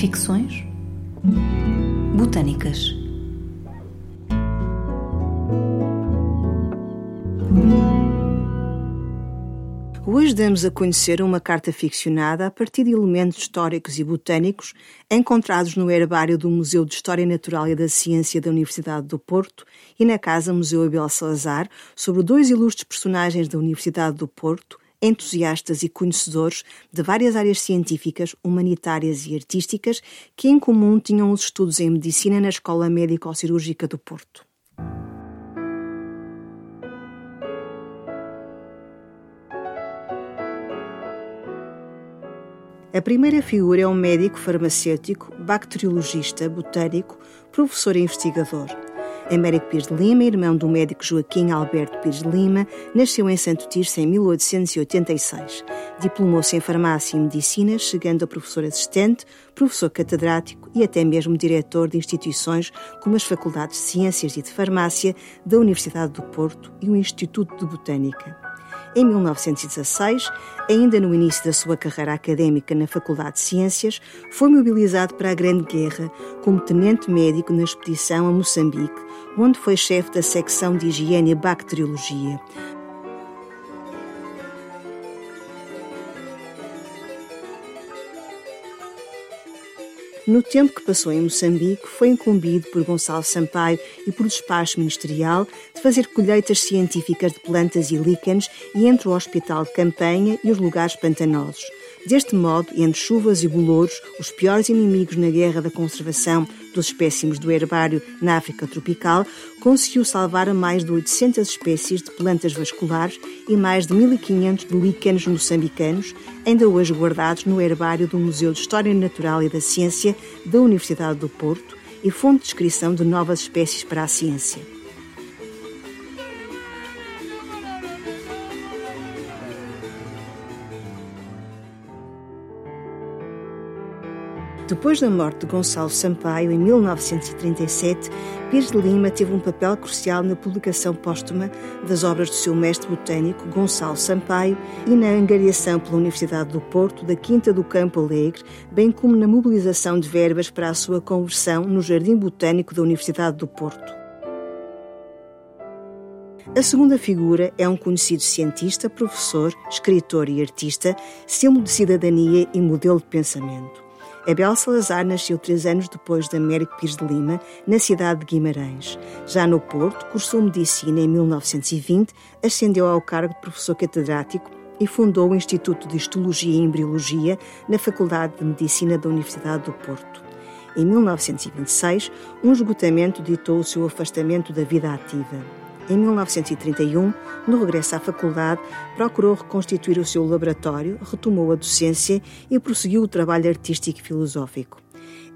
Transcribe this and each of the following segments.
Ficções Botânicas. Hoje damos a conhecer uma carta ficcionada a partir de elementos históricos e botânicos encontrados no herbário do Museu de História Natural e da Ciência da Universidade do Porto e na Casa Museu Abel Salazar sobre dois ilustres personagens da Universidade do Porto, entusiastas e conhecedores de várias áreas científicas, humanitárias e artísticas que em comum tinham os estudos em medicina na Escola Médico-Cirúrgica do Porto. A primeira figura é um médico farmacêutico, bacteriologista, botânico, professor e investigador. Américo Pires de Lima, irmão do médico Joaquim Alberto Pires de Lima, nasceu em Santo Tirso em 1886. Diplomou-se em farmácia e medicina, chegando a professor assistente, professor catedrático e até mesmo diretor de instituições como as Faculdades de Ciências e de Farmácia da Universidade do Porto e o Instituto de Botânica. Em 1916, ainda no início da sua carreira académica na Faculdade de Ciências, foi mobilizado para a Grande Guerra como tenente médico na expedição a Moçambique, onde foi chefe da secção de Higiene e Bacteriologia. No tempo que passou em Moçambique, foi incumbido por Gonçalo Sampaio e por despacho ministerial de fazer colheitas científicas de plantas e líquenes e entre o Hospital de Campanha e os lugares pantanosos. Deste modo, entre chuvas e bolouros, os piores inimigos na guerra da conservação dos espécimes do herbário na África tropical, conseguiu salvar mais de 800 espécies de plantas vasculares e mais de 1.500 de líquenes moçambicanos, ainda hoje guardados no herbário do Museu de História Natural e da Ciência da Universidade do Porto e fonte de descrição de novas espécies para a ciência. Depois da morte de Gonçalo Sampaio, em 1937, Pires de Lima teve um papel crucial na publicação póstuma das obras do seu mestre botânico, Gonçalo Sampaio, e na angariação pela Universidade do Porto da Quinta do Campo Alegre, bem como na mobilização de verbas para a sua conversão no Jardim Botânico da Universidade do Porto. A segunda figura é um conhecido cientista, professor, escritor e artista, símbolo de cidadania e modelo de pensamento. Abel Salazar nasceu três anos depois de Américo Pires de Lima, na cidade de Guimarães. Já no Porto, cursou medicina em 1920, ascendeu ao cargo de professor catedrático e fundou o Instituto de Histologia e Embriologia na Faculdade de Medicina da Universidade do Porto. Em 1926, um esgotamento ditou o seu afastamento da vida ativa. Em 1931, no regresso à faculdade, procurou reconstituir o seu laboratório, retomou a docência e prosseguiu o trabalho artístico e filosófico.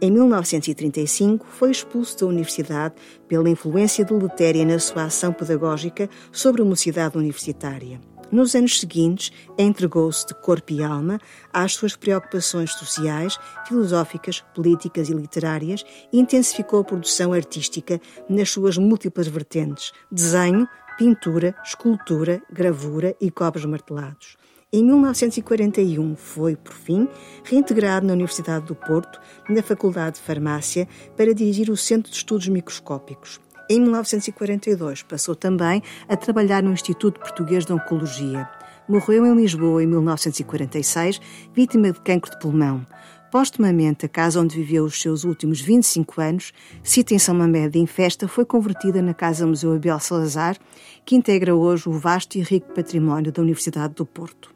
Em 1935, foi expulso da universidade pela influência deletéria na sua ação pedagógica sobre a mocidade universitária. Nos anos seguintes, entregou-se de corpo e alma às suas preocupações sociais, filosóficas, políticas e literárias e intensificou a produção artística nas suas múltiplas vertentes: desenho, pintura, escultura, gravura e cobres martelados. Em 1941 foi, por fim, reintegrado na Universidade do Porto, na Faculdade de Farmácia, para dirigir o Centro de Estudos Microscópicos. Em 1942, passou também a trabalhar no Instituto Português de Oncologia. Morreu em Lisboa em 1946, vítima de cancro de pulmão. Postumamente, a casa onde viveu os seus últimos 25 anos, cita em São Mamede em festa, foi convertida na Casa Museu Abel Salazar, que integra hoje o vasto e rico património da Universidade do Porto.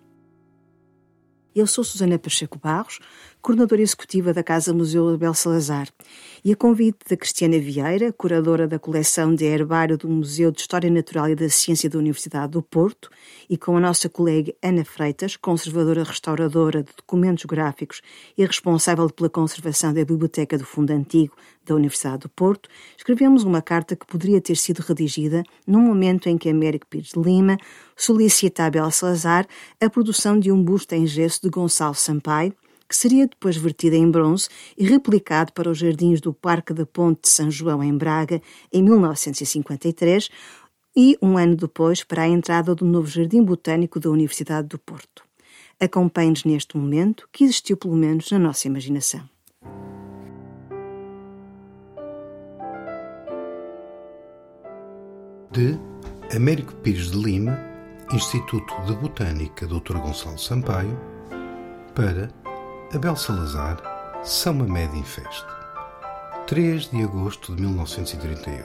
Eu sou Susana Pacheco Barros, coordenadora executiva da Casa Museu Abel Salazar, e a convite da Cristiana Vieira, curadora da coleção de herbário do Museu de História Natural e da Ciência da Universidade do Porto, e com a nossa colega Ana Freitas, conservadora restauradora de documentos gráficos e responsável pela conservação da Biblioteca do Fundo Antigo da Universidade do Porto, escrevemos uma carta que poderia ter sido redigida num momento em que Américo Pires de Lima solicita a Abel Salazar a produção de um busto em gesso de Gonçalo Sampaio, que seria depois vertida em bronze e replicado para os jardins do Parque da Ponte de São João, em Braga, em 1953, e um ano depois para a entrada do novo Jardim Botânico da Universidade do Porto. Acompanhe-nos neste momento que existiu pelo menos na nossa imaginação. De Américo Pires de Lima, Instituto de Botânica Dr. Gonçalo Sampaio, para Abel Salazar, São Mamede Infeste. 3 de agosto de 1938.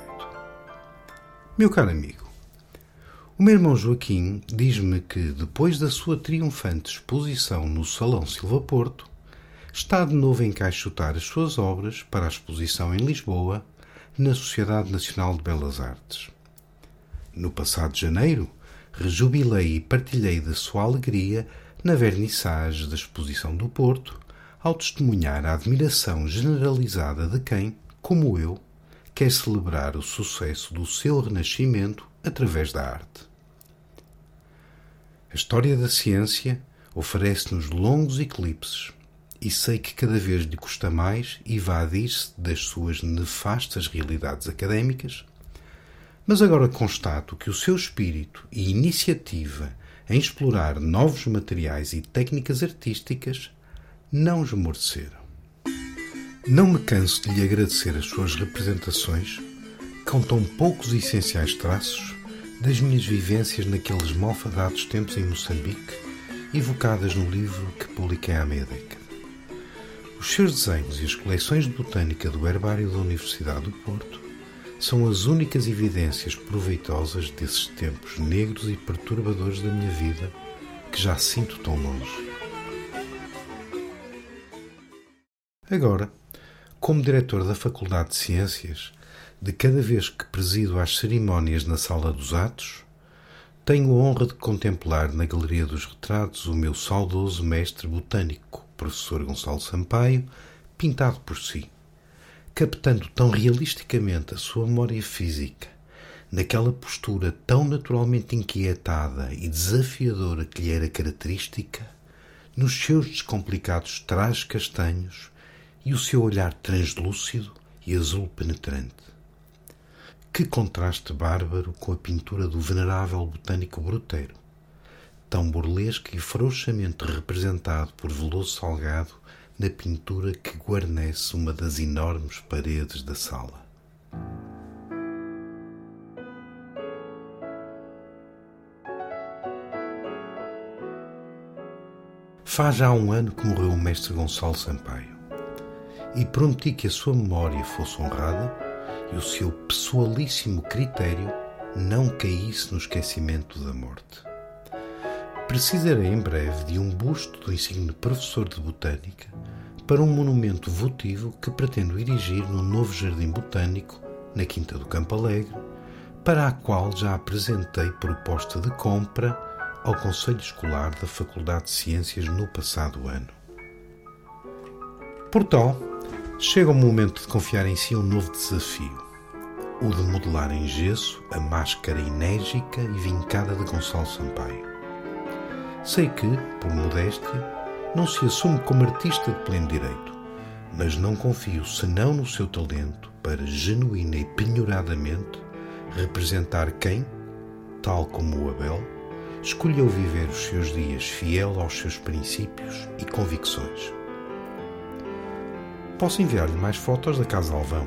Meu caro amigo, o meu irmão Joaquim diz-me que, depois da sua triunfante exposição no Salão Silva Porto, está de novo a encaixotar as suas obras para a exposição em Lisboa, na Sociedade Nacional de Belas Artes. No passado janeiro, rejubilei e partilhei da sua alegria na vernissage da Exposição do Porto, ao testemunhar a admiração generalizada de quem, como eu, quer celebrar o sucesso do seu renascimento através da arte. A história da ciência oferece-nos longos eclipses e sei que cada vez lhe custa mais evadir-se das suas nefastas realidades académicas, mas agora constato que o seu espírito e iniciativa em explorar novos materiais e técnicas artísticas não esmoreceram. Não me canso de lhe agradecer as suas representações com tão poucos essenciais traços das minhas vivências naqueles malfadados tempos em Moçambique, evocadas no livro que publiquei há meia década. Os seus desenhos e as coleções de botânica do Herbário da Universidade do Porto são as únicas evidências proveitosas desses tempos negros e perturbadores da minha vida que já sinto tão longe. Agora, como diretor da Faculdade de Ciências, de cada vez que presido às cerimónias na Sala dos Atos, tenho a honra de contemplar na Galeria dos Retratos o meu saudoso mestre botânico, professor Gonçalo Sampaio, pintado por si, captando tão realisticamente a sua memória física, naquela postura tão naturalmente inquietada e desafiadora que lhe era característica, nos seus descomplicados trajes castanhos e o seu olhar translúcido e azul penetrante. Que contraste bárbaro com a pintura do venerável botânico bruteiro, tão burlesco e frouxamente representado por Veloso Salgado na pintura que guarnece uma das enormes paredes da sala. Faz já um ano que morreu o mestre Gonçalo Sampaio e prometi que a sua memória fosse honrada e o seu pessoalíssimo critério não caísse no esquecimento da morte. Precisarei em breve de um busto do insigne professor de botânica para um monumento votivo que pretendo erigir no novo jardim botânico, na Quinta do Campo Alegre, para a qual já apresentei proposta de compra ao Conselho Escolar da Faculdade de Ciências no passado ano. Por tal, chega o momento de confiar em si um novo desafio, o de modelar em gesso a máscara enérgica e vincada de Gonçalo Sampaio. Sei que, por modéstia, não se assume como artista de pleno direito, mas não confio senão no seu talento para, genuína e penhoradamente, representar quem, tal como o Abel, escolheu viver os seus dias fiel aos seus princípios e convicções. Posso enviar-lhe mais fotos da Casa Alvão,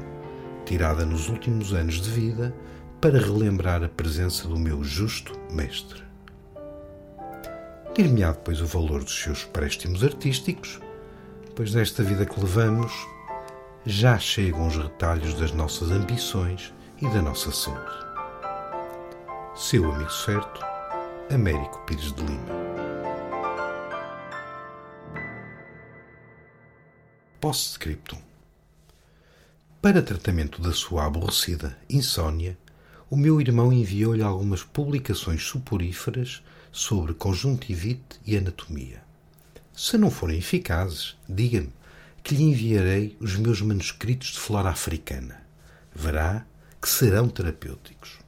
tirada nos últimos anos de vida, para relembrar a presença do meu justo mestre. Dir-me-á depois o valor dos seus préstimos artísticos, pois nesta vida que levamos já chegam os retalhos das nossas ambições e da nossa saúde. Seu amigo certo, Américo Pires de Lima. Post-scriptum. Para tratamento da sua aborrecida insônia, o meu irmão enviou-lhe algumas publicações suporíferas sobre conjuntivite e anatomia. Se não forem eficazes, diga-me que lhe enviarei os meus manuscritos de flora africana. Verá que serão terapêuticos.